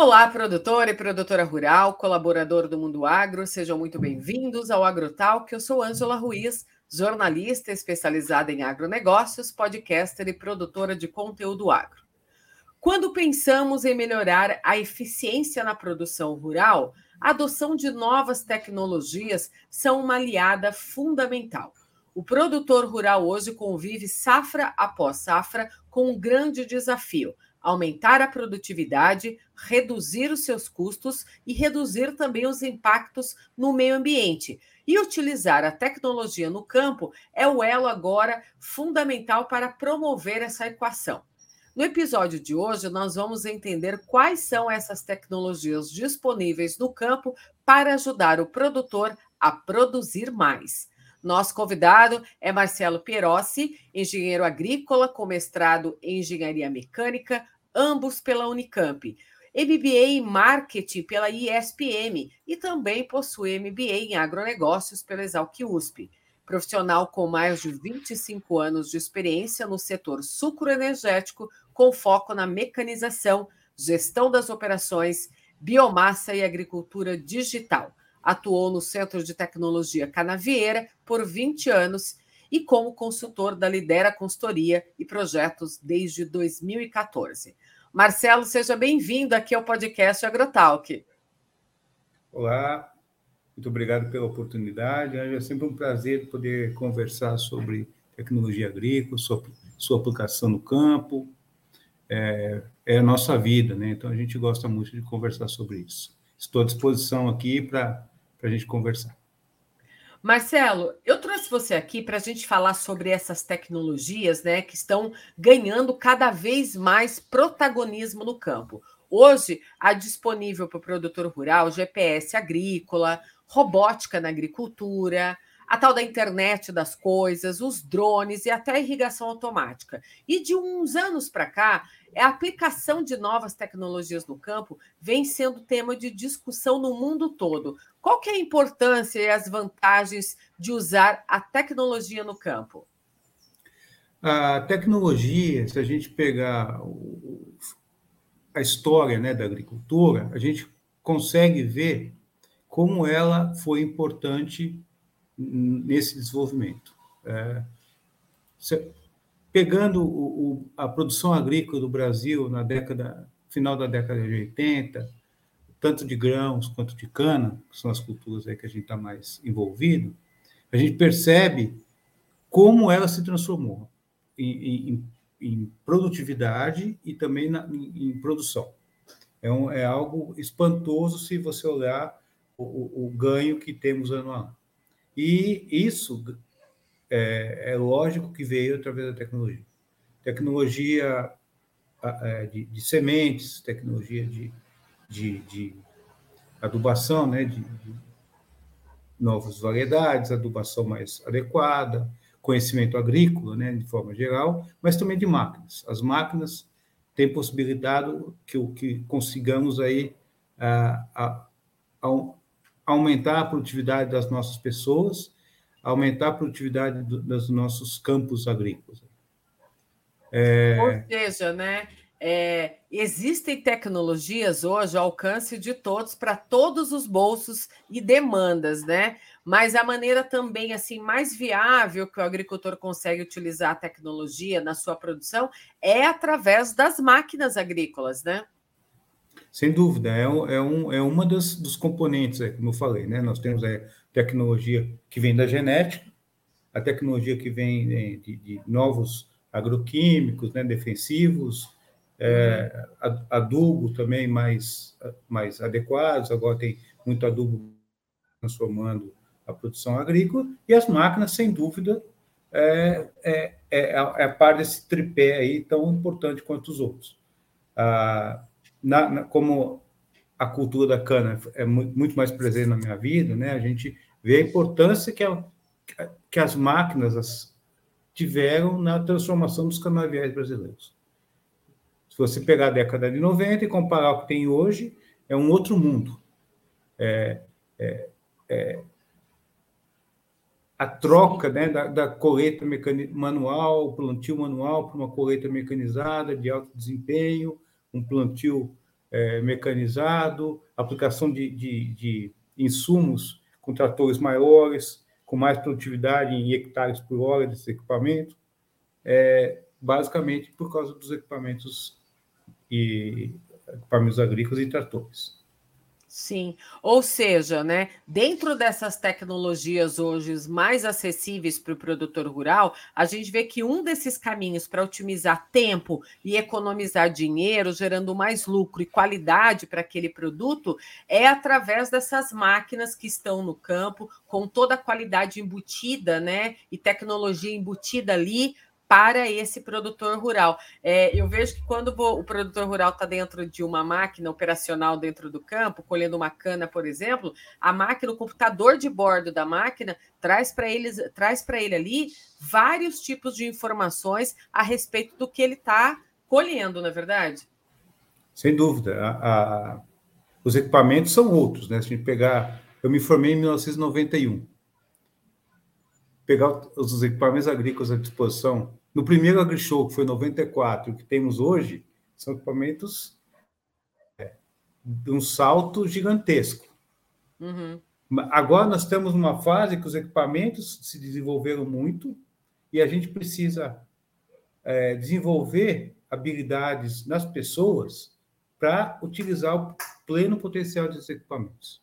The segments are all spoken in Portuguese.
Olá, produtor e produtora rural, colaborador do Mundo Agro, sejam muito bem-vindos ao AgroTalk. Eu sou Ângela Ruiz, jornalista especializada em agronegócios, podcaster e produtora de conteúdo agro. Quando pensamos em melhorar a eficiência na produção rural, a adoção de novas tecnologias são uma aliada fundamental. O produtor rural hoje convive safra após safra com um grande desafio: aumentar a produtividade, reduzir os seus custos e reduzir também os impactos no meio ambiente. E utilizar a tecnologia no campo é o elo agora fundamental para promover essa equação. No episódio de hoje, nós vamos entender quais são essas tecnologias disponíveis no campo para ajudar o produtor a produzir mais. Nosso convidado é Marcelo Pierossi, engenheiro agrícola com mestrado em engenharia mecânica, ambos pela Unicamp. MBA em Marketing pela ISPM e também possui MBA em Agronegócios pela Exalc USP profissional com mais de 25 anos de experiência no setor sucroenergético, com foco na mecanização, gestão das operações, biomassa e agricultura digital. Atuou no Centro de Tecnologia Canavieira por 20 anos e como consultor da Lidera Consultoria e Projetos desde 2014. Marcelo, seja bem-vindo aqui ao podcast AgroTalk. Olá, muito obrigado pela oportunidade. É sempre um prazer poder conversar sobre tecnologia agrícola, sua, sua aplicação no campo. É, é, a nossa vida, né? Então a gente gosta muito de conversar sobre isso. Estou à disposição aqui para a gente conversar. Marcelo, eu trouxe você aqui para a gente falar sobre essas tecnologias né, que estão ganhando cada vez mais protagonismo no campo. Hoje, há disponível para o produtor rural GPS agrícola, robótica na agricultura, a tal da internet das coisas, os drones e até a irrigação automática. E de uns anos para cá, a aplicação de novas tecnologias no campo vem sendo tema de discussão no mundo todo. Qual que é a importância e as vantagens de usar a tecnologia no campo? A tecnologia, se a gente pegar a história né, da agricultura, a gente consegue ver como ela foi importante nesse desenvolvimento. É, pegando o, o, a produção agrícola do Brasil na década final da década de 80, tanto de grãos quanto de cana, que são as culturas aí que a gente está mais envolvido, a gente percebe como ela se transformou em, em, em produtividade e também na, em, em, produção. É, um, é algo espantoso se você olhar o, o ganho que temos ano a ano. E isso é, é, lógico que veio através da tecnologia. Tecnologia de, de sementes, tecnologia de, de, de adubação, né, de, de, novas variedades, adubação mais adequada, conhecimento agrícola, né, de forma geral, mas também de máquinas. As máquinas têm possibilidade que o que consigamos aí a, a, a, aumentar a produtividade das nossas pessoas, aumentar a produtividade do, dos nossos campos agrícolas. É... Ou seja, né? É, existem tecnologias hoje ao alcance de todos para todos os bolsos e demandas, né? Mas a maneira também assim mais viável que o agricultor consegue utilizar a tecnologia na sua produção é através das máquinas agrícolas, né? Sem dúvida, é, é, um, é uma das, dos componentes, é, como eu falei, né? Nós temos a tecnologia que vem da genética, a tecnologia que vem né, de, de novos agroquímicos, né, defensivos, é, adubo também mais, mais adequados, agora tem muito adubo transformando a produção agrícola, e as máquinas, sem dúvida, é, é, é, é a par desse tripé aí tão importante quanto os outros. Ah, na, na, como a cultura da cana é muito mais presente na minha vida, né? A gente vê a importância que, a, que as máquinas as, tiveram na transformação dos canaviais brasileiros. Se você pegar a década de 90 e comparar o que tem hoje, é um outro mundo. É, é, é a troca né, da, da colheita manual, plantio manual para uma colheita mecanizada de alto desempenho, um plantio é, mecanizado, aplicação de, de, de insumos com tratores maiores, com mais produtividade em hectares por hora desse equipamento, é, basicamente por causa dos equipamentos e equipamentos agrícolas e tratores. Sim, ou seja, né, dentro dessas tecnologias hoje mais acessíveis para o produtor rural, a gente vê que um desses caminhos para otimizar tempo e economizar dinheiro, gerando mais lucro e qualidade para aquele produto, é através dessas máquinas que estão no campo, com toda a qualidade embutida, né, e tecnologia embutida ali para esse produtor rural. É, eu vejo que quando o produtor rural está dentro de uma máquina operacional dentro do campo, colhendo uma cana, por exemplo, a máquina, o computador de bordo da máquina traz para eles, traz para ele ali vários tipos de informações a respeito do que ele está colhendo, na é verdade. Sem dúvida. A, a, os equipamentos são outros, né? Se a gente pegar, eu me formei em 1991 pegar os equipamentos agrícolas à disposição no primeiro AgriShow, que foi 94, o que temos hoje, são equipamentos é, de um salto gigantesco. Uhum. Agora nós estamos numa fase que os equipamentos se desenvolveram muito e a gente precisa é, desenvolver habilidades nas pessoas para utilizar o pleno potencial desses equipamentos.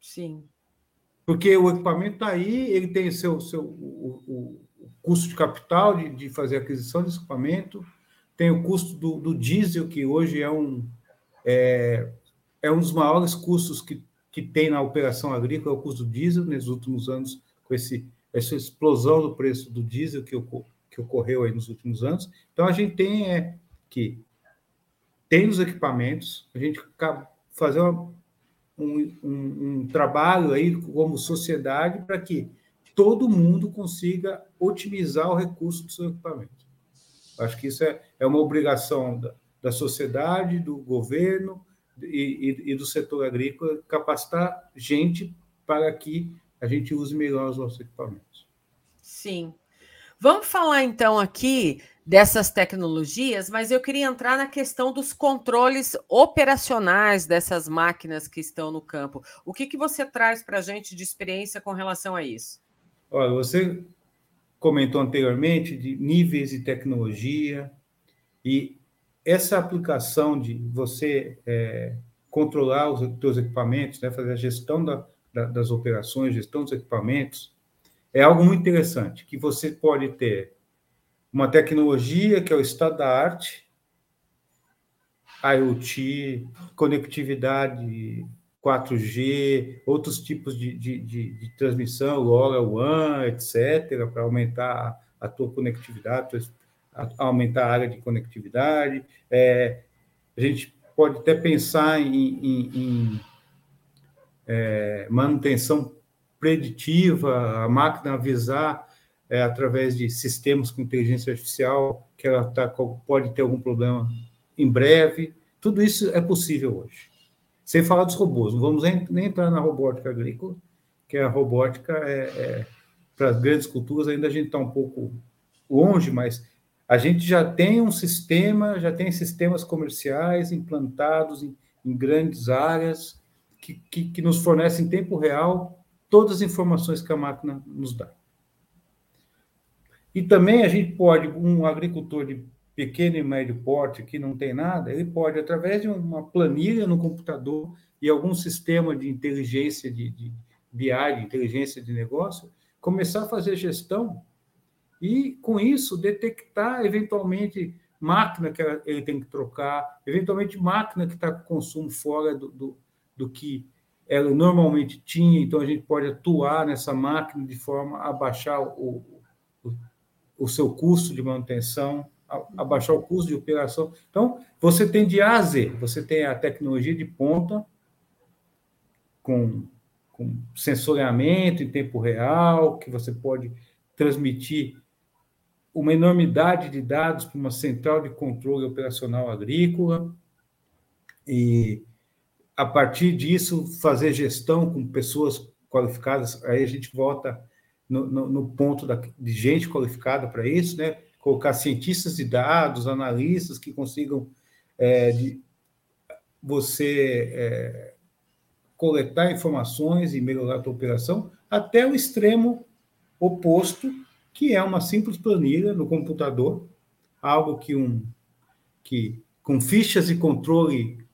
Sim. Porque o equipamento está aí, ele tem seu, seu o, o, custo de capital de, de fazer aquisição de equipamento, tem o custo do, do diesel, que hoje é um, é, é um dos maiores custos que, que tem na operação agrícola, é o custo do diesel, nos últimos anos, com esse, essa explosão do preço do diesel que, que ocorreu aí nos últimos anos. Então, a gente tem é, que tem os equipamentos, a gente fazer uma, um, um, um trabalho aí como sociedade para que todo mundo consiga otimizar o recurso do seu equipamento. Acho que isso é, é uma obrigação da, da sociedade, do governo e, e, e, do setor agrícola capacitar gente para que a gente use melhor os nossos equipamentos. Sim. Vamos falar então aqui dessas tecnologias, mas eu queria entrar na questão dos controles operacionais dessas máquinas que estão no campo. O que, que você traz para a gente de experiência com relação a isso? Olha, você comentou anteriormente de níveis de tecnologia e essa aplicação de você é, controlar os seus equipamentos, né, fazer a gestão da, da, das operações, gestão dos equipamentos, é algo muito interessante, que você pode ter uma tecnologia que é o estado da arte, IoT, conectividade 4G, outros tipos de, de, de, de transmissão, LoRaWAN, etc., para aumentar a tua conectividade, aumentar a área de conectividade. É, a gente pode até pensar em, em, em é, manutenção preditiva, a máquina avisar é, através de sistemas com inteligência artificial que ela tá, pode ter algum problema em breve. Tudo isso é possível hoje. Sem falar dos robôs, não vamos nem entrar na robótica agrícola, que a robótica é, é para as grandes culturas ainda a gente está um pouco longe, mas a gente já tem um sistema, já tem sistemas comerciais implantados em, em grandes áreas que, que, que nos fornecem em tempo real todas as informações que a máquina nos dá. E também a gente pode, um agricultor de pequeno e médio porte que não tem nada, ele pode, através de uma planilha no computador e algum sistema de inteligência de, de BI, de inteligência de negócio, começar a fazer gestão e, com isso, detectar eventualmente máquina que ele tem que trocar, eventualmente máquina que está com consumo fora do, do, do que ela normalmente tinha, então a gente pode atuar nessa máquina de forma a baixar o, o, o seu custo de manutenção abaixar o custo de operação. Então, você tem de A a Z, você tem a tecnologia de ponta, com, com sensoriamento em tempo real, que você pode transmitir uma enormidade de dados para uma central de controle operacional agrícola, e a partir disso fazer gestão com pessoas qualificadas, aí a gente volta no, no, no ponto da, de gente qualificada para isso, né? Colocar cientistas de dados, analistas que consigam é, de, você é, coletar informações e melhorar a tua operação, até o extremo oposto, que é uma simples planilha no computador, algo que um que com fichas e controle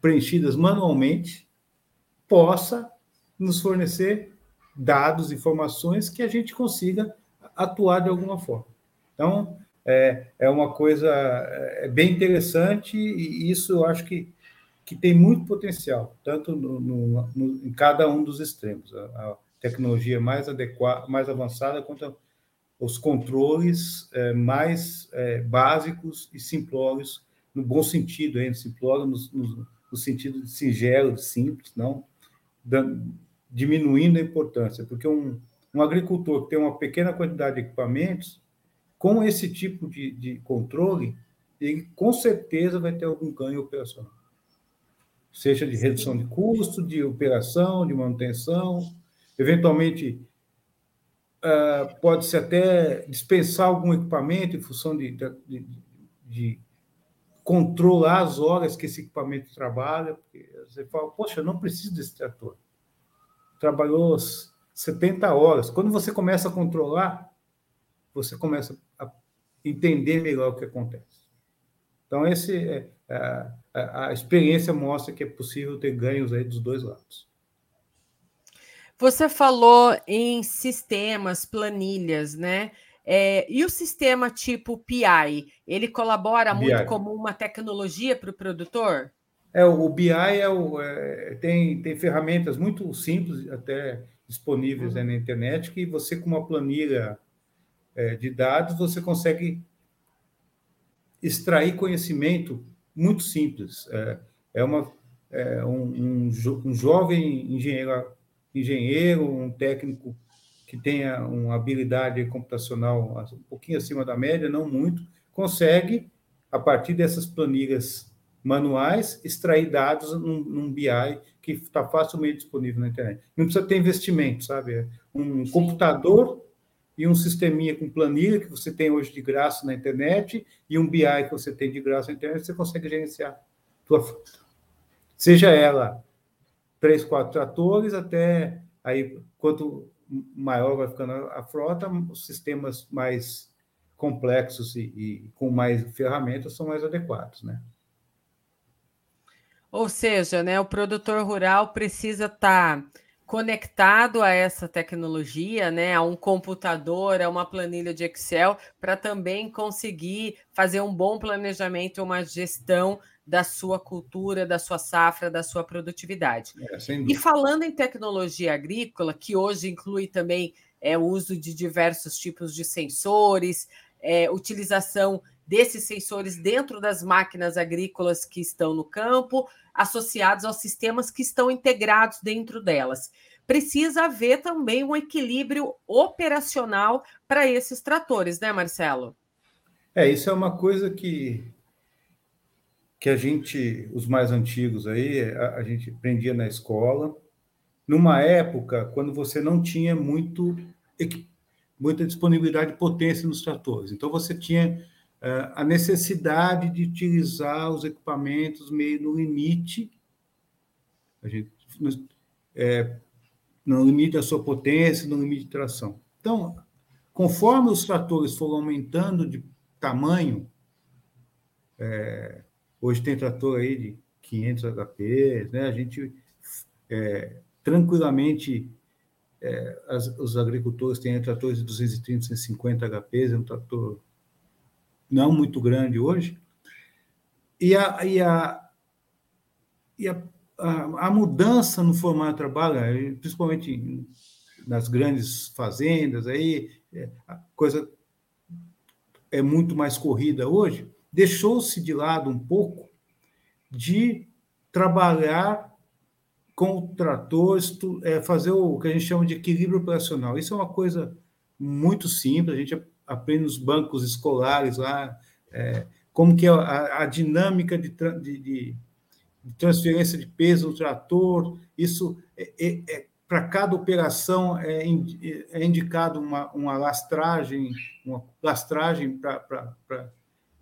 preenchidas manualmente possa nos fornecer dados, informações que a gente consiga atuar de alguma forma. Então, é, é uma coisa é bem interessante e isso eu acho que, que tem muito potencial, tanto no, no, no em cada um dos extremos. A, a tecnologia mais adequada, mais avançada, quanto os controles é, mais é, básicos e simplórios, no bom sentido, hein? simplório no, no, no sentido de singelo, de simples, não diminuindo a importância, porque um, um agricultor que tem uma pequena quantidade de equipamentos, com esse tipo de, de controle, ele com certeza vai ter algum ganho operacional. Seja de redução de custo, de operação, de manutenção, eventualmente uh, pode-se até dispensar algum equipamento em função de, de, de, controlar as horas que esse equipamento trabalha. Porque você fala, poxa, não preciso desse trator. Trabalhou 70 horas. Quando você começa a controlar, você começa entender melhor o que acontece. Então, esse é, a, a, experiência mostra que é possível ter ganhos aí dos dois lados. Você falou em sistemas, planilhas, né? É, e o sistema tipo PI, ele colabora BI. muito como uma tecnologia para o produtor? É, o BI é o, é, tem, tem ferramentas muito simples, até disponíveis né, na internet, que você, com uma planilha é, de dados, você consegue extrair conhecimento muito simples. É, é, uma, é um, um, um, jovem engenheiro, engenheiro, um técnico que tenha uma habilidade computacional um pouquinho acima da média, não muito, consegue, a partir dessas planilhas manuais, extrair dados num, num BI que está facilmente disponível na internet. Não precisa ter investimento, sabe? É um Sim. computador e um sisteminha com planilha que você tem hoje de graça na internet e um BI que você tem de graça na internet, você consegue gerenciar tua frota. Seja ela três, quatro tratores, até aí, quanto maior vai ficando a frota, os sistemas mais complexos e, e com mais ferramentas são mais adequados, né? Ou seja, né, o produtor rural precisa estar tá conectado a essa tecnologia, né, a um computador, a uma planilha de Excel, para também conseguir fazer um bom planejamento, uma gestão da sua cultura, da sua safra, da sua produtividade. É, e falando em tecnologia agrícola, que hoje inclui também é, o uso de diversos tipos de sensores, é, utilização desses sensores dentro das máquinas agrícolas que estão no campo, associados aos sistemas que estão integrados dentro delas. Precisa haver também um equilíbrio operacional para esses tratores, né, Marcelo? É, isso é uma coisa que, que a gente, os mais antigos aí, a, a gente aprendia na escola, numa época quando você não tinha muito, muita disponibilidade de potência nos tratores. Então, você tinha a necessidade de utilizar os equipamentos meio no limite, a gente, é, no limite da sua potência, no limite de tração. Então, conforme os tratores foram aumentando de tamanho, é, hoje tem trator aí de 500 HP, né? a gente é, tranquilamente, é, as, os agricultores têm tratores de 230, 250 HP, é um trator não muito grande hoje, e a, e a, e a, a, a mudança no formato de trabalho, principalmente nas grandes fazendas, aí, é, a coisa é muito mais corrida hoje, deixou-se de lado um pouco de trabalhar com o trator, é, fazer o que a gente chama de equilíbrio operacional. Isso é uma coisa muito simples, a gente aprende nos bancos escolares lá, é, como que é a, a dinâmica de, de, de, transferência de peso no trator, isso é, é, é para cada operação é, é indicado uma, uma lastragem, uma lastragem para.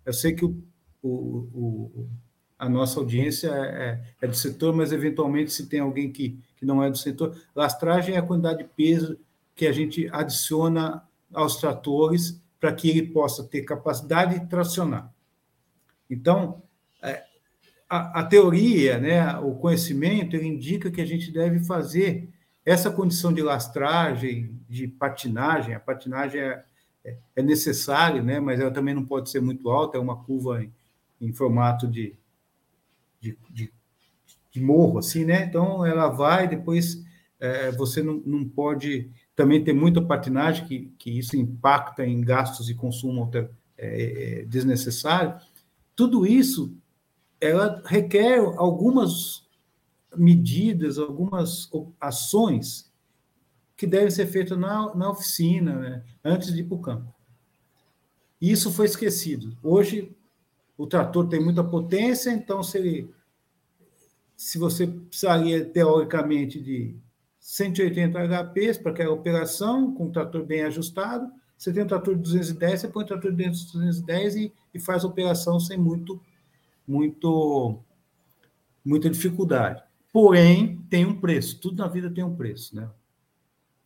Eu sei que o, o, o, a nossa audiência é, é, do setor, mas eventualmente se tem alguém que, que não é do setor, lastragem é a quantidade de peso que a gente adiciona aos tratores para que ele possa ter capacidade de tracionar. Então, é, a, a, teoria, né, o conhecimento, ele indica que a gente deve fazer essa condição de lastragem, de patinagem. A patinagem é, é, é necessária, né, mas ela também não pode ser muito alta, é uma curva em, em formato de, de, de, de, morro, assim, né? Então, ela vai, depois é, você não, não pode também ter muita patinagem, que, que isso impacta em gastos e consumo é, é, desnecessário. Tudo isso ela requer algumas medidas, algumas ações que devem ser feitas na, na oficina, né, antes de ir para o campo. Isso foi esquecido. Hoje, o trator tem muita potência, então, se, ele, se você precisaria, teoricamente, de 180 HPs para aquela operação, com o trator bem ajustado. Você tem um trator de 210, você põe o trator dentro de 210 e, e faz a operação sem muito, muito, muita dificuldade. Porém, tem um preço, tudo na vida tem um preço. Né?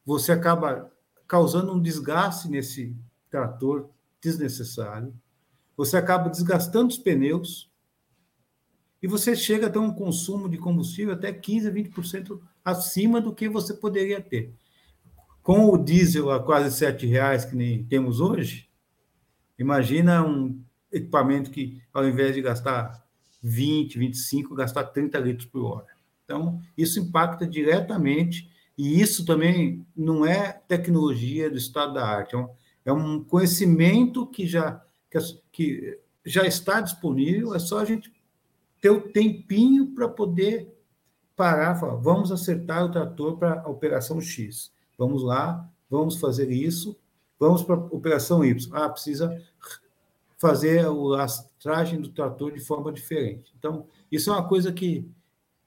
Você acaba causando um desgaste nesse trator desnecessário, você acaba desgastando os pneus, e você chega a ter um consumo de combustível até 15%, 20% acima do que você poderia ter. Com o diesel a quase R$ reais que nem temos hoje, imagina um equipamento que, ao invés de gastar 20, 25, gastar 30 litros por hora. Então, isso impacta diretamente, e isso também não é tecnologia do estado da arte, é um, é conhecimento que já, que já está disponível, é só a gente ter o tempinho para poder parar falar, vamos acertar o trator para a operação X. Vamos lá, vamos fazer isso, vamos para a operação Y. Ah, precisa fazer a lastragem do trator de forma diferente. Então, isso é uma coisa que,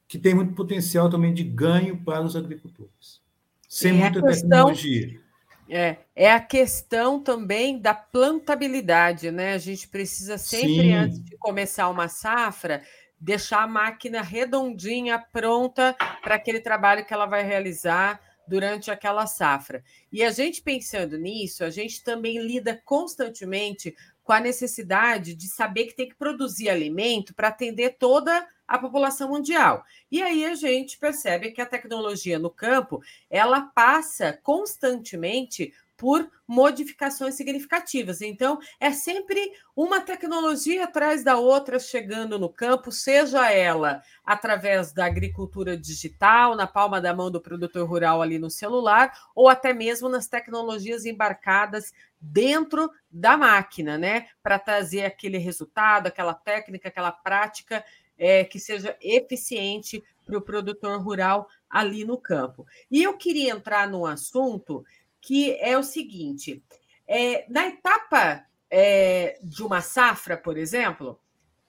que tem muito potencial também de ganho para os agricultores. Sem é muita questão, tecnologia. É, é a questão também da plantabilidade, né? A gente precisa sempre, Sim. antes de começar uma safra, deixar a máquina redondinha, pronta para aquele trabalho que ela vai realizar durante aquela safra. E a gente pensando nisso, a gente também lida constantemente com a necessidade de saber que tem que produzir alimento para atender toda a população mundial. E aí a gente percebe que a tecnologia no campo, ela passa constantemente por modificações significativas. Então, é sempre uma tecnologia atrás da outra chegando no campo, seja ela através da agricultura digital, na palma da mão do produtor rural ali no celular, ou até mesmo nas tecnologias embarcadas dentro da máquina, né? Para trazer aquele resultado, aquela técnica, aquela prática é, que seja eficiente para o produtor rural ali no campo. E eu queria entrar num assunto que é o seguinte: é, na etapa é, de uma safra, por exemplo,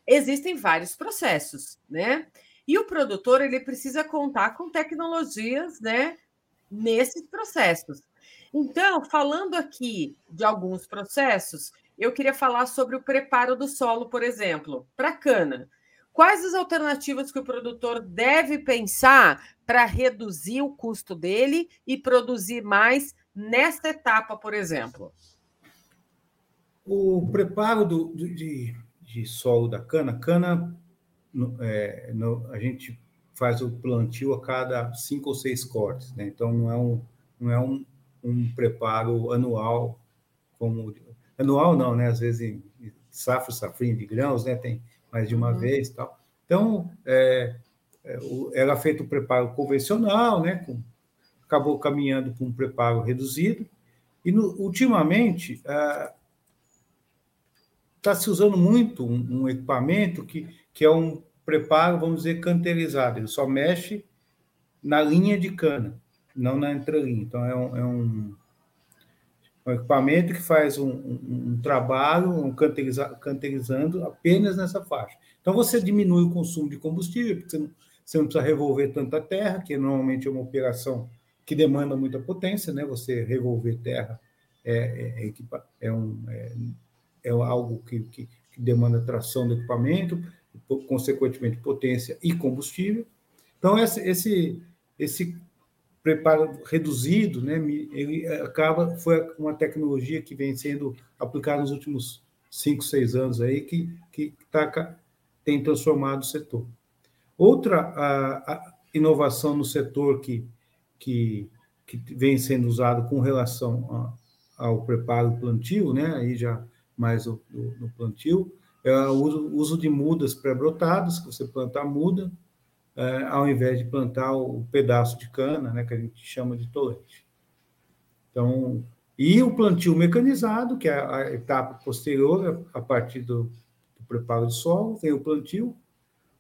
existem vários processos, né? E o produtor ele precisa contar com tecnologias, né, nesses processos. Então, falando aqui de alguns processos, eu queria falar sobre o preparo do solo, por exemplo, para cana. Quais as alternativas que o produtor deve pensar para reduzir o custo dele e produzir mais nesta etapa, por exemplo? O preparo do, de, de solo da cana, cana, é, no, a gente faz o plantio a cada cinco ou seis cortes, né? Então não é um, não é um, um preparo anual, como anual não, né? Às vezes safra, safrinha de grãos, né? Tem mais de uma uhum. vez, tal. Então é, é, era feito o preparo convencional, né? Com acabou caminhando para um preparo reduzido. E, no, ultimamente, está ah, se usando muito um, um, equipamento que, que é um preparo, vamos dizer, canterizado. Ele só mexe na linha de cana, não na entrelinha. Então, é um, é um, um equipamento que faz um, um trabalho um canteriza, canterizando apenas nessa faixa. Então, você diminui o consumo de combustível, porque você não, você não precisa revolver tanta terra, que normalmente é uma operação que demanda muita potência, né? Você revolver terra é, é, é, é um, é, é algo que, que, que demanda tração do equipamento, consequentemente potência e combustível. Então, esse, esse, esse preparo reduzido, né, ele acaba foi uma tecnologia que vem sendo aplicada nos últimos cinco, seis anos aí que que tá, tem transformado o setor. Outra a, a inovação no setor que, que, que vem sendo usado com relação a, ao preparo plantio, né, aí já mais o, no plantio, é o uso, uso de mudas pré-brotadas, que você planta a muda, é, ao invés de plantar o pedaço de cana, né, que a gente chama de tolete. Então, e o plantio mecanizado, que é a etapa posterior, a partir do, do preparo de solo, tem o plantio.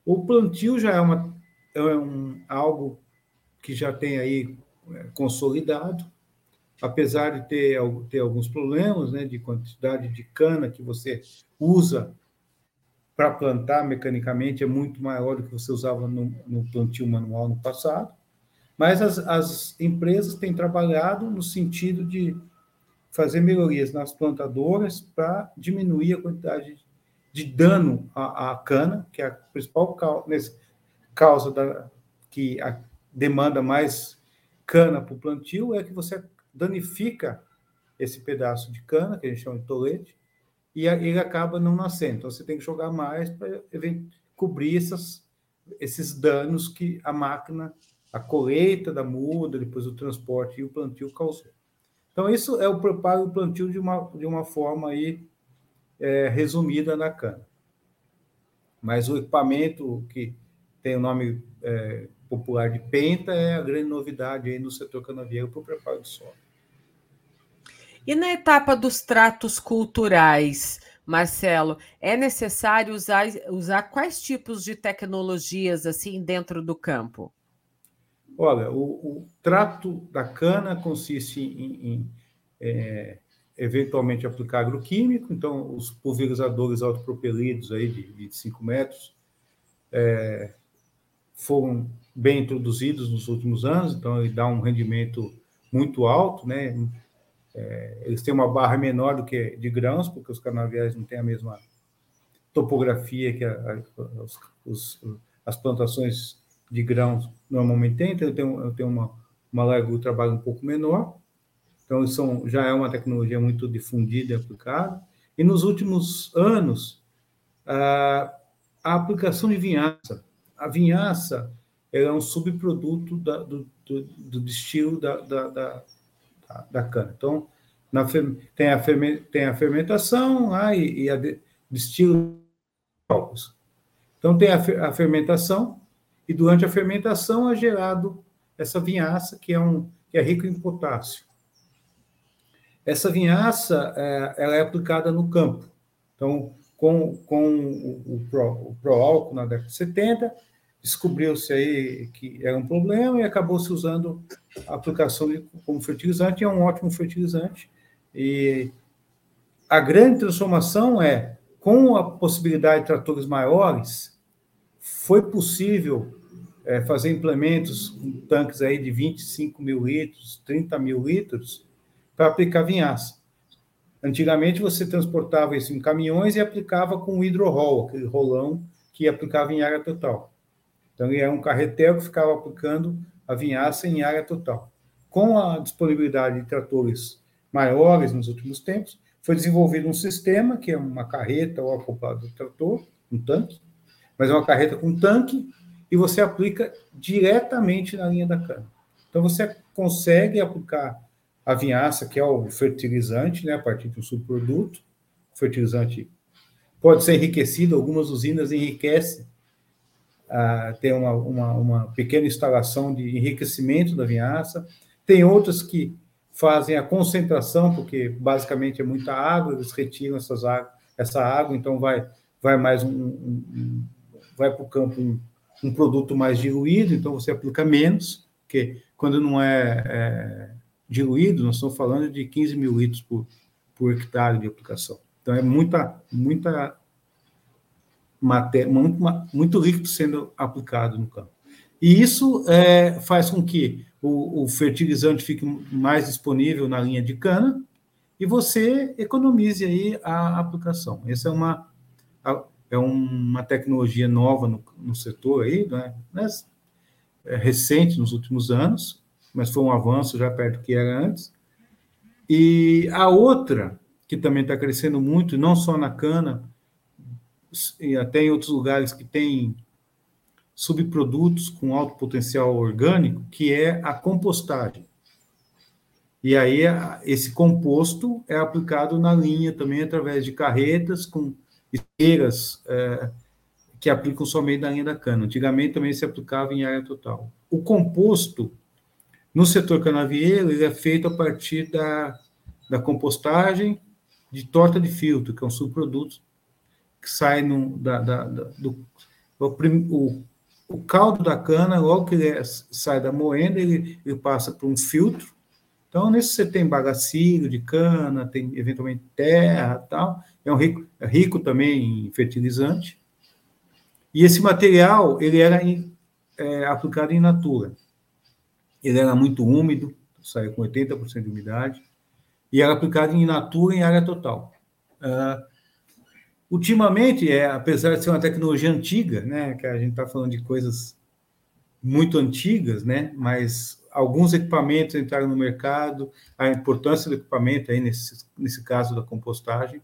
O plantio já é, uma, é um, algo que já tem aí é, consolidado, apesar de ter, ter alguns problemas né, de quantidade de cana que você usa para plantar mecanicamente é muito maior do que você usava no, no plantio manual no passado, mas as, as, empresas têm trabalhado no sentido de fazer melhorias nas plantadoras para diminuir a quantidade de dano à, à, cana, que é a principal causa, causa da, que a, demanda mais cana para o plantio, é que você danifica esse pedaço de cana, que a gente chama de tolete, e ele acaba não nascendo. Então, você tem que jogar mais para cobrir essas, esses danos que a máquina, a colheita da muda, depois o transporte e o plantio causou. Então, isso é o preparo do plantio de uma, de uma forma aí, é, resumida na cana. Mas o equipamento que tem o nome é, popular de penta é a grande novidade aí no setor canavieiro para o preparo do solo. E na etapa dos tratos culturais, Marcelo, é necessário usar, usar quais tipos de tecnologias assim dentro do campo? Olha, o, o trato da cana consiste em, em é, eventualmente aplicar agroquímico, então os pulverizadores autopropelidos aí de, de 5 metros é, foram bem introduzidos nos últimos anos, então ele dá um rendimento muito alto, né? É, eles têm uma barra menor do que de grãos, porque os canaviais não têm a mesma topografia que a, a, os, os, as plantações de grãos normalmente têm, então eu tenho, uma, uma largura de trabalho um pouco menor. Então, são, já é uma tecnologia muito difundida e aplicada. E nos últimos anos, a, a aplicação de vinhaça. A vinhaça é um subproduto da, do, do, do destilo da, da, da da cana. Então, na, tem, a tem a fermentação lá e, e a destilo Então, tem a, a, fermentação, e durante a fermentação é gerado essa vinhaça, que é, um, que é rico em potássio. Essa vinhaça é, ela é aplicada no campo. Então, com, com o, o, pro, o proálcool na década de 70, descobriu-se aí que era um problema e acabou se usando a aplicação de, como fertilizante, é um ótimo fertilizante. E a grande transformação é, com a possibilidade de tratores maiores, foi possível é, fazer implementos com tanques aí de 25 mil litros, 30 mil litros, para aplicar vinhaça. Antigamente, você transportava isso em caminhões e aplicava com hidrorol, aquele rolão que aplicava em área total. Então, ele era um carretel que ficava aplicando a vinhaça em área total. Com a disponibilidade de tratores maiores nos últimos tempos, foi desenvolvido um sistema, que é uma carreta ou acoplado do trator, um tanque, mas é uma carreta com tanque, e você aplica diretamente na linha da cana. Então, você consegue aplicar a vinhaça, que é o fertilizante, né, a partir de um subproduto. Fertilizante pode ser enriquecido, algumas usinas enriquecem tem uma, uma, uma, pequena instalação de enriquecimento da vinhaça, tem outras que fazem a concentração, porque basicamente é muita água, eles retiram essas água, essa água, então vai, vai mais um, um, um vai para o campo um, um, produto mais diluído, então você aplica menos, porque quando não é, é diluído, nós estamos falando de 15 mil litros por, por hectare de aplicação. Então é muita, muita muito, muito líquido sendo aplicado no campo. E isso é, faz com que o, o, fertilizante fique mais disponível na linha de cana e você economize aí a aplicação. Essa é uma, é uma tecnologia nova no, no setor aí, né? É recente nos últimos anos, mas foi um avanço já perto do que era antes. E a outra, que também está crescendo muito, não só na cana, e até em outros lugares que tem subprodutos com alto potencial orgânico, que é a compostagem. E aí, esse composto é aplicado na linha também através de carretas com esteiras é, que aplicam somente na linha da cana. Antigamente também se aplicava em área total. O composto, no setor canavieiro, ele é feito a partir da, da compostagem de torta de filtro, que é um subproduto que sai no, da, da, da do o, o, caldo da cana, logo que ele é, sai da moenda, ele, ele passa por um filtro, então, nisso você tem bagacilho de cana, tem eventualmente terra tal. É um rico, é rico também em fertilizante. E esse material, ele era em, é, aplicado em natura. Ele era muito úmido, saiu com 80% de umidade, e era aplicado em natura em área total. Uh, ultimamente, é, apesar de ser uma tecnologia antiga, né, que a gente está falando de coisas muito antigas, né, mas alguns equipamentos entraram no mercado, a importância do equipamento aí nesse, nesse caso da compostagem.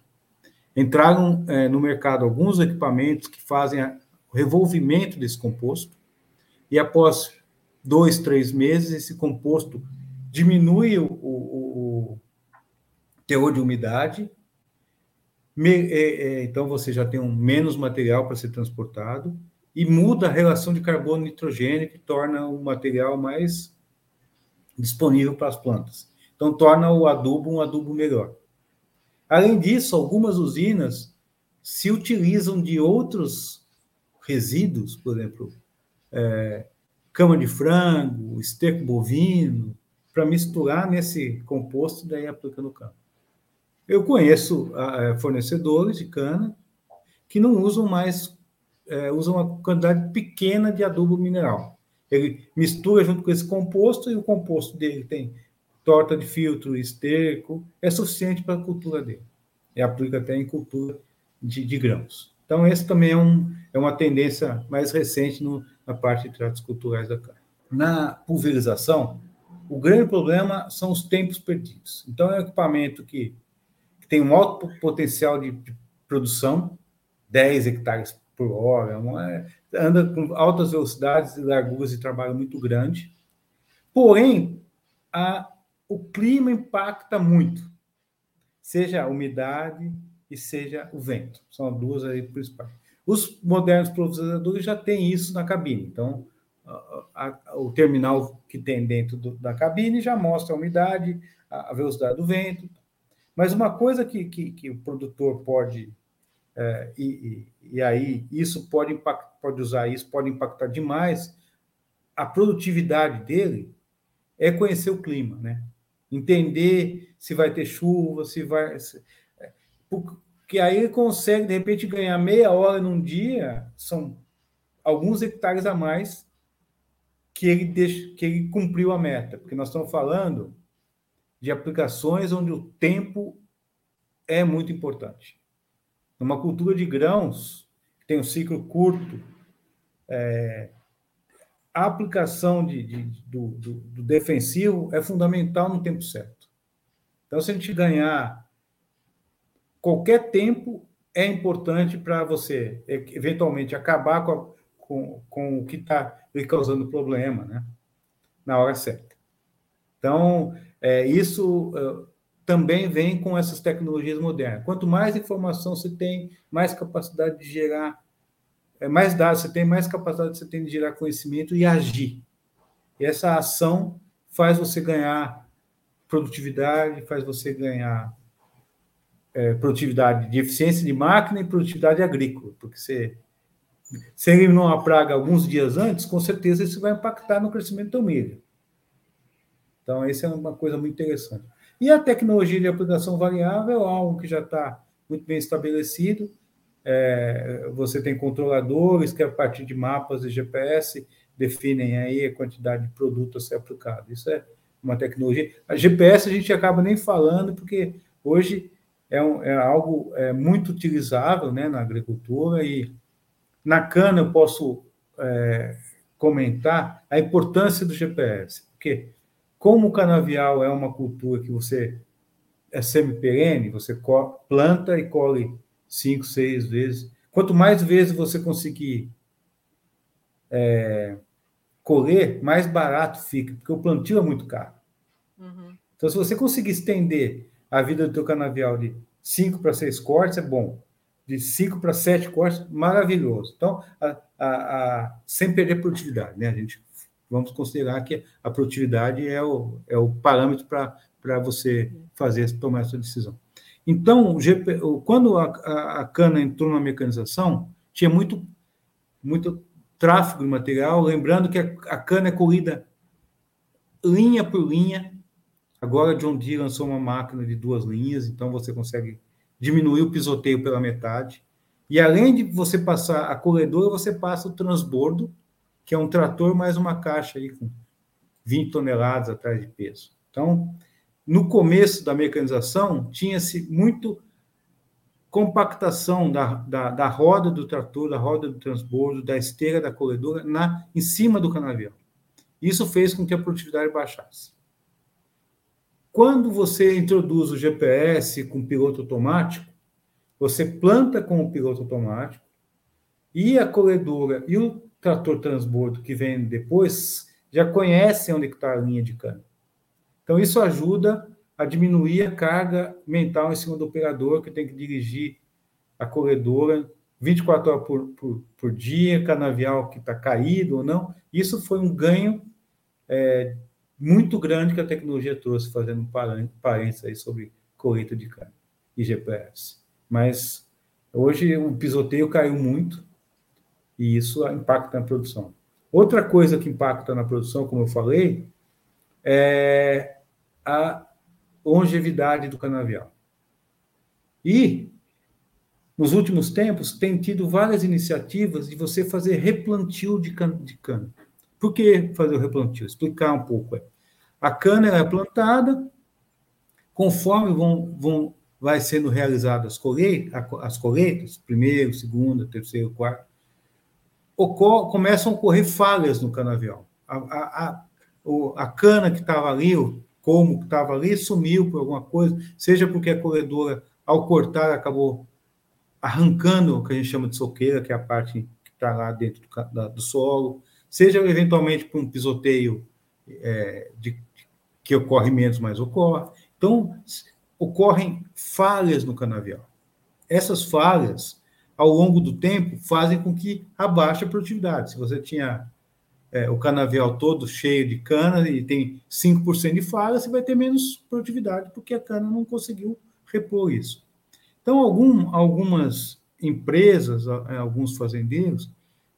Entraram é, no mercado alguns equipamentos que fazem a, o revolvimento desse composto, e após dois, três meses, esse composto diminui o, o, o teor de umidade, me, é, é, então você já tem um menos material para ser transportado, e muda a relação de carbono e nitrogênio, que torna o material mais disponível para as plantas. Então, torna o adubo um adubo melhor. Além disso, algumas usinas se utilizam de outros resíduos, por exemplo, é, cama de frango, esterco bovino, para misturar nesse composto e daí aplica no campo. Eu conheço é, fornecedores de cana que não usam mais, é, usam uma quantidade pequena de adubo mineral. Ele mistura junto com esse composto e o composto dele tem torta de filtro, esterco, é suficiente para a cultura dele. E aplica até em cultura de, de grãos. Então, esse também é, um, é uma tendência mais recente no, na parte de tratos culturais da carne. Na pulverização, o grande problema são os tempos perdidos. Então, é um equipamento que tem um alto potencial de, de produção, 10 hectares por hora, uma, anda com altas velocidades e larguras de trabalho muito grande. Porém, a, o clima impacta muito, seja a umidade e seja o vento. São as duas aí principais. Os modernos pulverizadores já têm isso na cabine. Então, a, a, o terminal que tem dentro do, da cabine já mostra a umidade, a, a, velocidade do vento. Mas uma coisa que, que, que o produtor pode é, e, e, aí isso pode, impact, pode usar isso, pode impactar demais a produtividade dele, é conhecer o clima, né? Entender se vai ter chuva, se vai. Se, é, porque aí ele consegue, de repente, ganhar meia hora num dia, são alguns hectares a mais que ele, deixa, que ele cumpriu a meta. Porque nós estamos falando de aplicações onde o tempo é muito importante. Numa cultura de grãos, que tem um ciclo curto, é, a aplicação de, de, do, do, do, defensivo é fundamental no tempo certo. Então, se a gente ganhar qualquer tempo, é importante para você, eventualmente, acabar com, a, com, com o que está lhe causando problema, né? Na hora certa. Então, é, isso também vem com essas tecnologias modernas. Quanto mais informação você tem, mais capacidade de gerar, é, mais dados você tem, mais capacidade você tem de gerar conhecimento e agir. E essa ação faz você ganhar produtividade, faz você ganhar é, produtividade de eficiência de máquina e produtividade agrícola, porque você, se eliminou uma praga alguns dias antes, com certeza isso vai impactar no crescimento do milho. Então, isso é uma coisa muito interessante. E a tecnologia de aplicação variável algo que já está muito bem estabelecido. É, você tem controladores que, a partir de mapas e GPS, definem aí a quantidade de produto a ser aplicado. Isso é uma tecnologia. A GPS a gente acaba nem falando, porque hoje é, um, é algo é, muito utilizável né, na agricultura e na cana eu posso é, comentar a importância do GPS, porque como o canavial é uma cultura que você é semi-perene, você planta e colhe cinco, seis vezes. Quanto mais vezes você conseguir é, colher, mais barato fica, porque o plantio é muito caro. Uhum. Então, se você conseguir estender a vida do teu canavial de cinco para seis cortes, é bom. De cinco para sete cortes, maravilhoso. Então, a, a, a, sem perder produtividade, né? A gente vamos considerar que a produtividade é o, é o parâmetro para você fazer, tomar essa decisão. Então, quando a, a, a, cana entrou na mecanização, tinha muito, muito tráfego de material, lembrando que a, a cana é colhida linha por linha. Agora, John Deere lançou uma máquina de duas linhas, então você consegue diminuir o pisoteio pela metade. E além de você passar a colhedora, você passa o transbordo, que é um trator mais uma caixa aí com 20 toneladas atrás de peso. Então, no começo da mecanização, tinha-se muito compactação da, da, da, roda do trator, da roda do transbordo, da esteira da colhedora na, em cima do canavial. Isso fez com que a produtividade baixasse. Quando você introduz o GPS com piloto automático, você planta com o piloto automático e a colhedora e o trator transbordo que vem depois já conhecem onde está a linha de cana. Então, isso ajuda a diminuir a carga mental em cima do operador, que tem que dirigir a corredora 24 horas por, por, por dia, canavial que está caído ou não. Isso foi um ganho é, muito grande que a tecnologia trouxe, fazendo parênteses aí sobre colheita de cana e GPS. Mas hoje o pisoteio caiu muito, e isso impacta na produção. Outra coisa que impacta na produção, como eu falei, é a longevidade do canavial. E, nos últimos tempos, tem tido várias iniciativas de você fazer replantio de cana. De cana. Por que fazer o replantio? Explicar um pouco. É. A cana é plantada, conforme vão, vão, vai sendo realizadas as colheitas, as colheitas, primeiro, segundo, terceiro, quarto, começam a ocorrer falhas no canavial. A, a, a, a cana que estava ali, o como que estava ali, sumiu por alguma coisa, seja porque a colhedora, ao cortar, acabou arrancando o que a gente chama de soqueira, que é a parte que está lá dentro do, da, do, solo, seja eventualmente por um pisoteio é, de, que ocorre menos, mas ocorre. Então, ocorrem falhas no canavial. Essas falhas ao longo do tempo, fazem com que abaixe a produtividade. Se você tinha é, o canavial todo cheio de cana e tem 5% de falha, você vai ter menos produtividade, porque a cana não conseguiu repor isso. Então, algum, algumas empresas, alguns fazendeiros,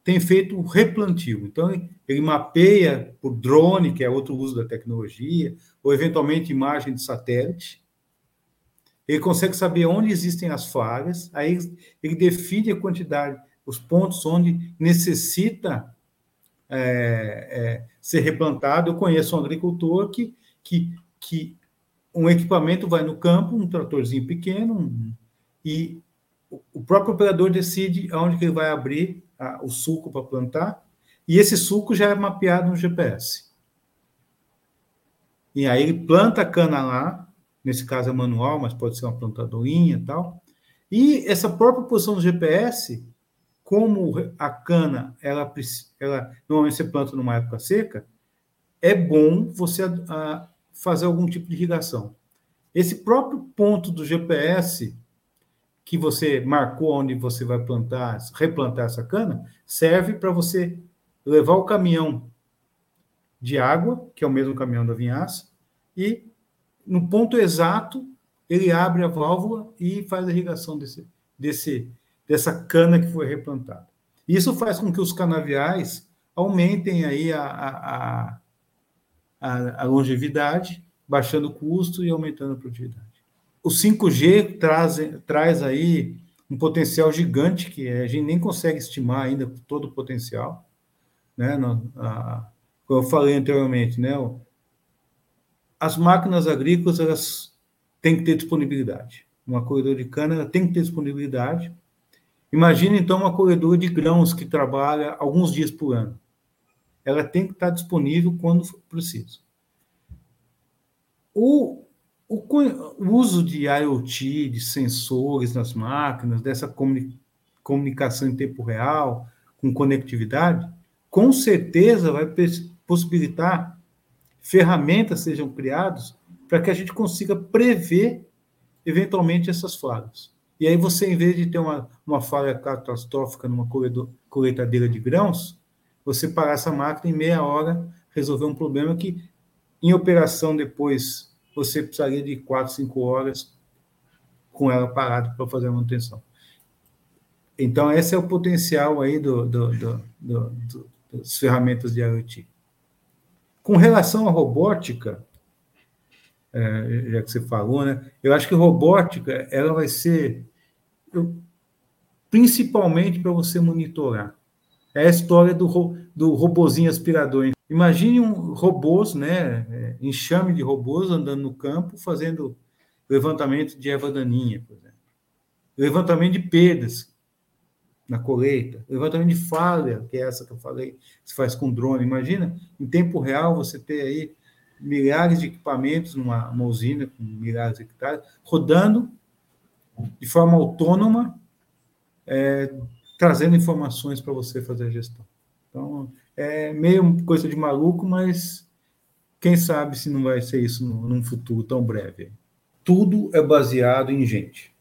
têm feito replantio. Então, ele mapeia por drone, que é outro uso da tecnologia, ou eventualmente imagem de satélite, ele consegue saber onde existem as falhas, aí ele define a quantidade, os pontos onde necessita é, é, ser replantado. Eu conheço um agricultor que, que, que um equipamento vai no campo, um tratorzinho pequeno, um, e o próprio operador decide aonde que ele vai abrir a, o suco para plantar, e esse suco já é mapeado no GPS. E aí ele planta a cana lá, nesse caso é manual, mas pode ser uma plantadorinha e tal. E essa própria posição do GPS, como a cana, ela, ela normalmente você planta numa época seca, é bom você a, a fazer algum tipo de irrigação. Esse próprio ponto do GPS que você marcou onde você vai plantar, replantar essa cana, serve para você levar o caminhão de água, que é o mesmo caminhão da vinhaça, e no ponto exato, ele abre a válvula e faz a irrigação desse, desse, dessa cana que foi replantada. Isso faz com que os canaviais aumentem aí a, a, a, a longevidade, baixando o custo e aumentando a produtividade. O 5G traz, traz aí um potencial gigante que a gente nem consegue estimar ainda todo o potencial, né? Como eu falei anteriormente, né? As máquinas agrícolas elas tem que ter disponibilidade. Uma colhedora de cana tem que ter disponibilidade. Imagine, então, uma colhedora de grãos que trabalha alguns dias por ano. Ela tem que estar disponível quando precisa. O, o, o uso de IoT, de sensores nas máquinas, dessa comuni, comunicação em tempo real, com conectividade, com certeza vai possibilitar ferramentas sejam criadas para que a gente consiga prever eventualmente essas falhas. E aí você, em vez de ter uma, uma falha catastrófica numa coletadeira de grãos, você parar essa máquina em meia hora, resolver um problema que, em operação depois, você precisaria de quatro, cinco horas com ela parada para fazer a manutenção. Então, esse é o potencial aí do, do, do, do das ferramentas de IoT. Com relação à robótica, é, já que você falou, né? Eu acho que robótica ela vai ser eu, principalmente para você monitorar. É a história do, do robozinho aspirador. Imagine um robôs, né? É, enxame de robôs andando no campo fazendo levantamento de erva daninha, por exemplo. Levantamento de perdas na colheita, levantamento de falha, que é essa que eu falei, que se faz com drone. Imagina, em tempo real, você ter aí milhares de equipamentos numa usina com milhares de hectares, rodando de forma autônoma, é, trazendo informações para você fazer a gestão. Então, é meio coisa de maluco, mas quem sabe se não vai ser isso num futuro tão breve. Tudo é baseado em gente.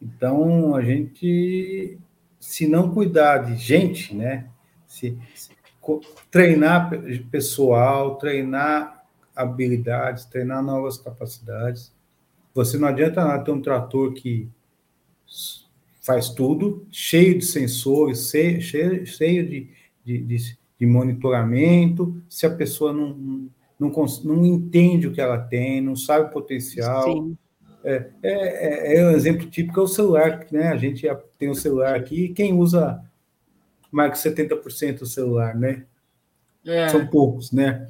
Então, a gente, se não cuidar de gente, né? Se, se treinar pessoal, treinar habilidades, treinar novas capacidades. Você não adianta nada ter um trator que faz tudo, cheio de sensores, cheio, cheio, de, de, de, de, monitoramento, se a pessoa não, não, não entende o que ela tem, não sabe o potencial. Sim. É, é, é, é um exemplo típico é o celular, né? A gente tem o um celular aqui, quem usa mais que 70% do celular, né? É. São poucos, né?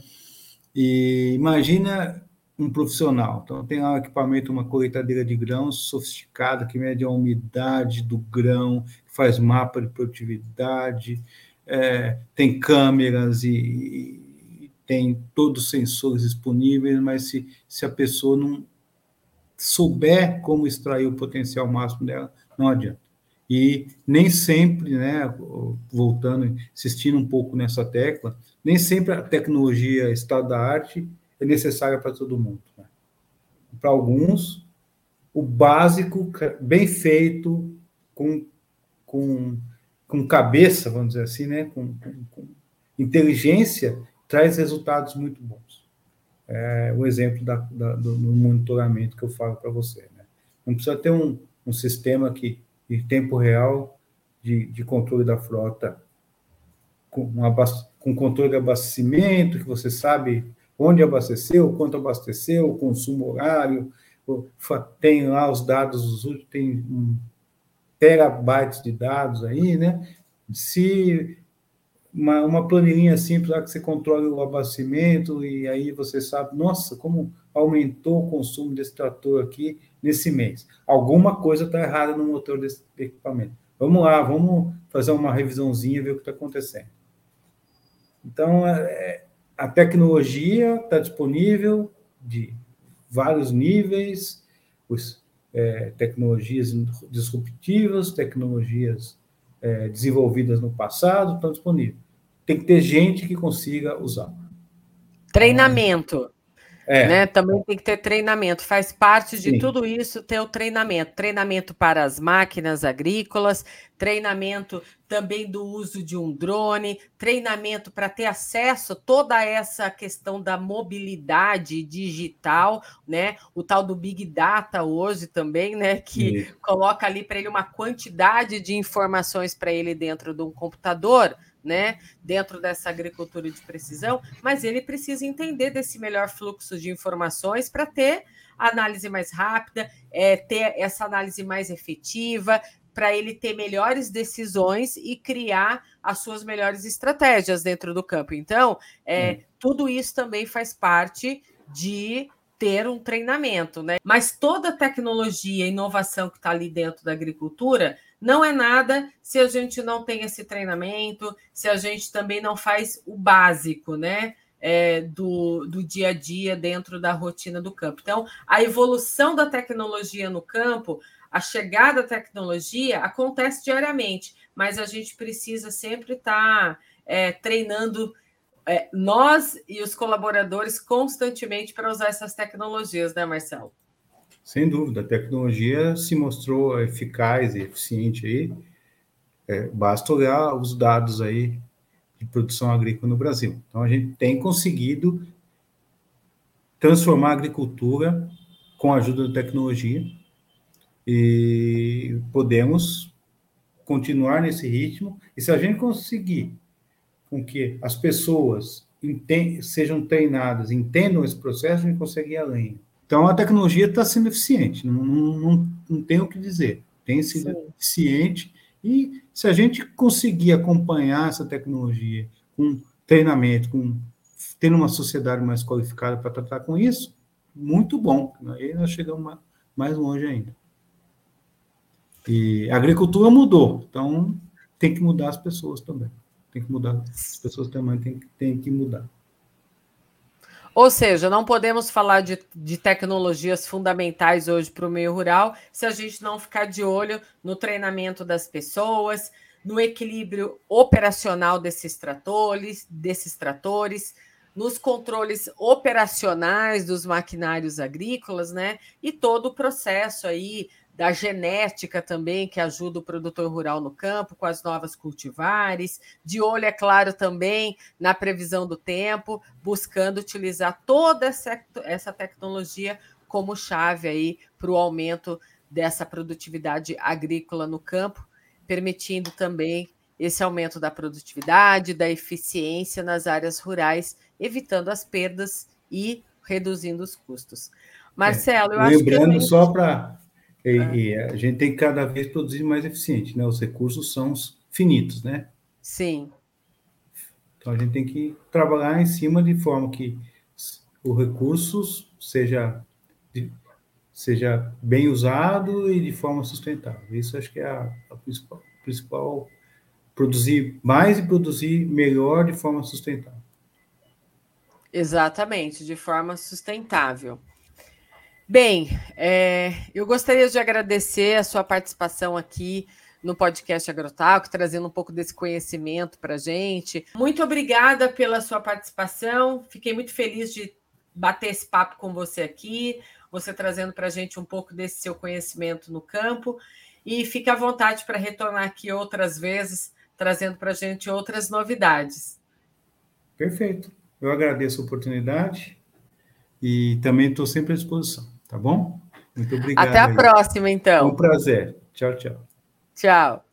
E imagina um profissional. Então, tem lá um equipamento, uma coletadeira de grãos sofisticada, que mede a umidade do grão, faz mapa de produtividade, é, tem câmeras e, e, tem todos os sensores disponíveis, mas se, se a pessoa não souber como extrair o potencial máximo dela, não adianta. E nem sempre, né, voltando, insistindo um pouco nessa tecla, nem sempre a tecnologia estado da arte é necessária para todo mundo. Né? Para alguns, o básico, bem feito, com, com, com cabeça, vamos dizer assim, né, com, com, com inteligência, traz resultados muito bons. É o exemplo da, da, do, monitoramento que eu falo para você. Né? Não precisa ter um, um sistema que em tempo real de, de controle da frota, com, uma, com controle de abastecimento, que você sabe onde abasteceu, quanto abasteceu, consumo horário, tem lá os dados, tem um terabytes de dados aí, né? Se uma, uma planilhinha simples lá que você controla o abastecimento e aí você sabe, nossa, como aumentou o consumo desse trator aqui nesse mês. Alguma coisa está errada no motor desse equipamento. Vamos lá, vamos fazer uma revisãozinha e ver o que está acontecendo. Então, é, a tecnologia está disponível de vários níveis, os, é, tecnologias disruptivas, tecnologias é, desenvolvidas no passado estão disponíveis. Tem que ter gente que consiga usar. Treinamento. É. Né? Também tem que ter treinamento. Faz parte de Sim. tudo isso ter o treinamento. Treinamento para as máquinas agrícolas, treinamento também do uso de um drone, treinamento para ter acesso a toda essa questão da mobilidade digital, né? O tal do Big Data hoje também, né? Que Sim. coloca ali para ele uma quantidade de informações para ele dentro de um computador né, dentro dessa agricultura de precisão, mas ele precisa entender desse melhor fluxo de informações para ter análise mais rápida, é, ter essa análise mais efetiva, para ele ter melhores decisões e criar as suas melhores estratégias dentro do campo. Então, é, hum. tudo isso também faz parte de ter um treinamento, né? Mas toda tecnologia, inovação que está ali dentro da agricultura não é nada se a gente não tem esse treinamento, se a gente também não faz o básico, né? É, do, do dia a dia dentro da rotina do campo. Então, a evolução da tecnologia no campo, a chegada da tecnologia acontece diariamente, mas a gente precisa sempre estar tá, é, treinando é, nós e os colaboradores constantemente para usar essas tecnologias, né, Marcelo? Sem dúvida, a tecnologia se mostrou eficaz e eficiente aí. É, basta olhar os dados aí de produção agrícola no Brasil. Então, a gente tem conseguido transformar a agricultura com a ajuda da tecnologia e podemos continuar nesse ritmo. E se a gente conseguir com que as pessoas sejam treinadas, entendam esse processo, a gente consegue ir além. Então, a tecnologia está sendo eficiente, não, não, não tem o que dizer. Tem sido Sim. eficiente e se a gente conseguir acompanhar essa tecnologia com treinamento, com tendo uma sociedade mais qualificada para tratar com isso, muito bom. Aí nós chegamos mais longe ainda. E a agricultura mudou, então tem que mudar as pessoas também tem que mudar. As pessoas também têm, têm que mudar. Ou seja, não podemos falar de, de tecnologias fundamentais hoje para o meio rural se a gente não ficar de olho no treinamento das pessoas, no equilíbrio operacional desses tratores, desses tratores, nos controles operacionais dos maquinários agrícolas, né? E todo o processo aí da genética também, que ajuda o produtor rural no campo, com as novas cultivares, de olho, é claro, também na previsão do tempo, buscando utilizar toda essa, essa tecnologia como chave aí para o aumento dessa produtividade agrícola no campo, permitindo também esse aumento da produtividade, da eficiência nas áreas rurais, evitando as perdas e reduzindo os custos. Marcelo, é, eu acho que. Lembrando só para e, é. e, a gente tem que cada vez produzir mais eficiente, né? Os recursos são finitos, né? Sim. Então a gente tem que trabalhar em cima de forma que o recurso seja, seja bem usado e de forma sustentável. Isso acho que é a, a principal, principal produzir mais e produzir melhor de forma sustentável. Exatamente, de forma sustentável. Bem, é, eu gostaria de agradecer a sua participação aqui no podcast Agrotalk, trazendo um pouco desse conhecimento para a gente. Muito obrigada pela sua participação. Fiquei muito feliz de bater esse papo com você aqui, você trazendo para a gente um pouco desse seu conhecimento no campo. E fique à vontade para retornar aqui outras vezes, trazendo para a gente outras novidades. Perfeito. Eu agradeço a oportunidade e também estou sempre à disposição. Tá bom? Muito obrigado. Até a aí. próxima, então. um prazer. Tchau, tchau. Tchau.